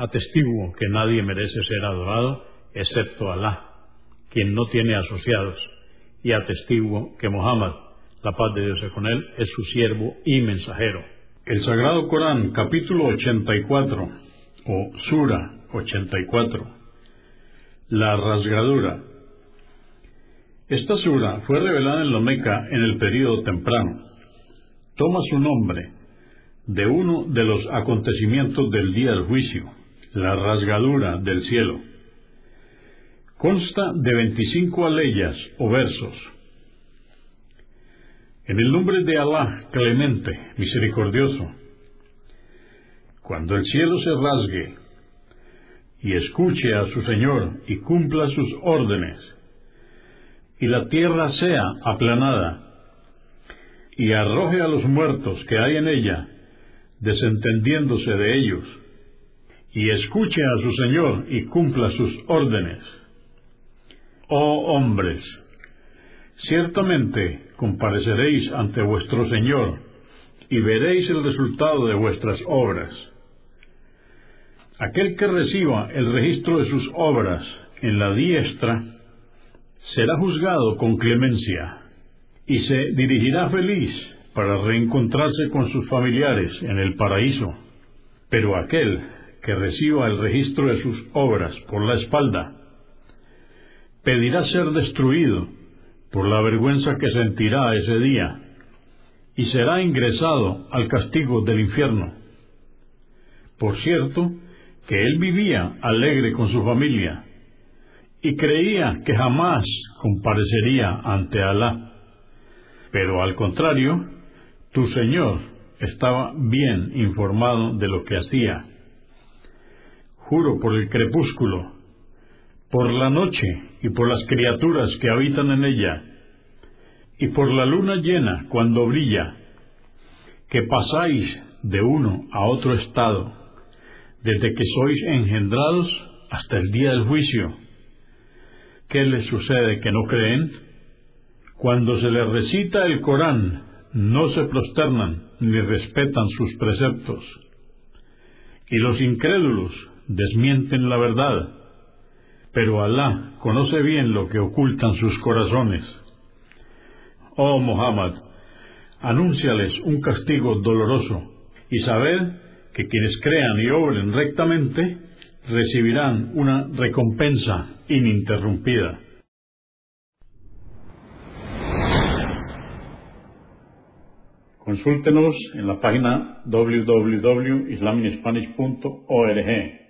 Atestiguo que nadie merece ser adorado excepto Alá, quien no tiene asociados, y atestiguo que Muhammad, la paz de Dios es con él, es su siervo y mensajero. El Sagrado Corán, capítulo 84, o Sura 84, la rasgadura. Esta sura fue revelada en la Meca en el período temprano. Toma su nombre de uno de los acontecimientos del día del juicio, la rasgadura del cielo. Consta de 25 aleyas o versos. En el nombre de Alá, clemente, misericordioso, cuando el cielo se rasgue y escuche a su Señor y cumpla sus órdenes, y la tierra sea aplanada, y arroje a los muertos que hay en ella, desentendiéndose de ellos, y escuche a su Señor y cumpla sus órdenes. Oh hombres, ciertamente compareceréis ante vuestro Señor y veréis el resultado de vuestras obras. Aquel que reciba el registro de sus obras en la diestra será juzgado con clemencia y se dirigirá feliz para reencontrarse con sus familiares en el paraíso. Pero aquel que reciba el registro de sus obras por la espalda, pedirá ser destruido por la vergüenza que sentirá ese día, y será ingresado al castigo del infierno. Por cierto, que él vivía alegre con su familia, y creía que jamás comparecería ante Alá. Pero al contrario, tu Señor estaba bien informado de lo que hacía juro por el crepúsculo, por la noche y por las criaturas que habitan en ella, y por la luna llena cuando brilla, que pasáis de uno a otro estado, desde que sois engendrados hasta el día del juicio. ¿Qué les sucede que no creen? Cuando se les recita el Corán, no se prosternan ni respetan sus preceptos. Y los incrédulos desmienten la verdad, pero Alá conoce bien lo que ocultan sus corazones. Oh Muhammad, anúnciales un castigo doloroso y sabed que quienes crean y obren rectamente recibirán una recompensa ininterrumpida. Consúltenos en la página www.islaminspanish.org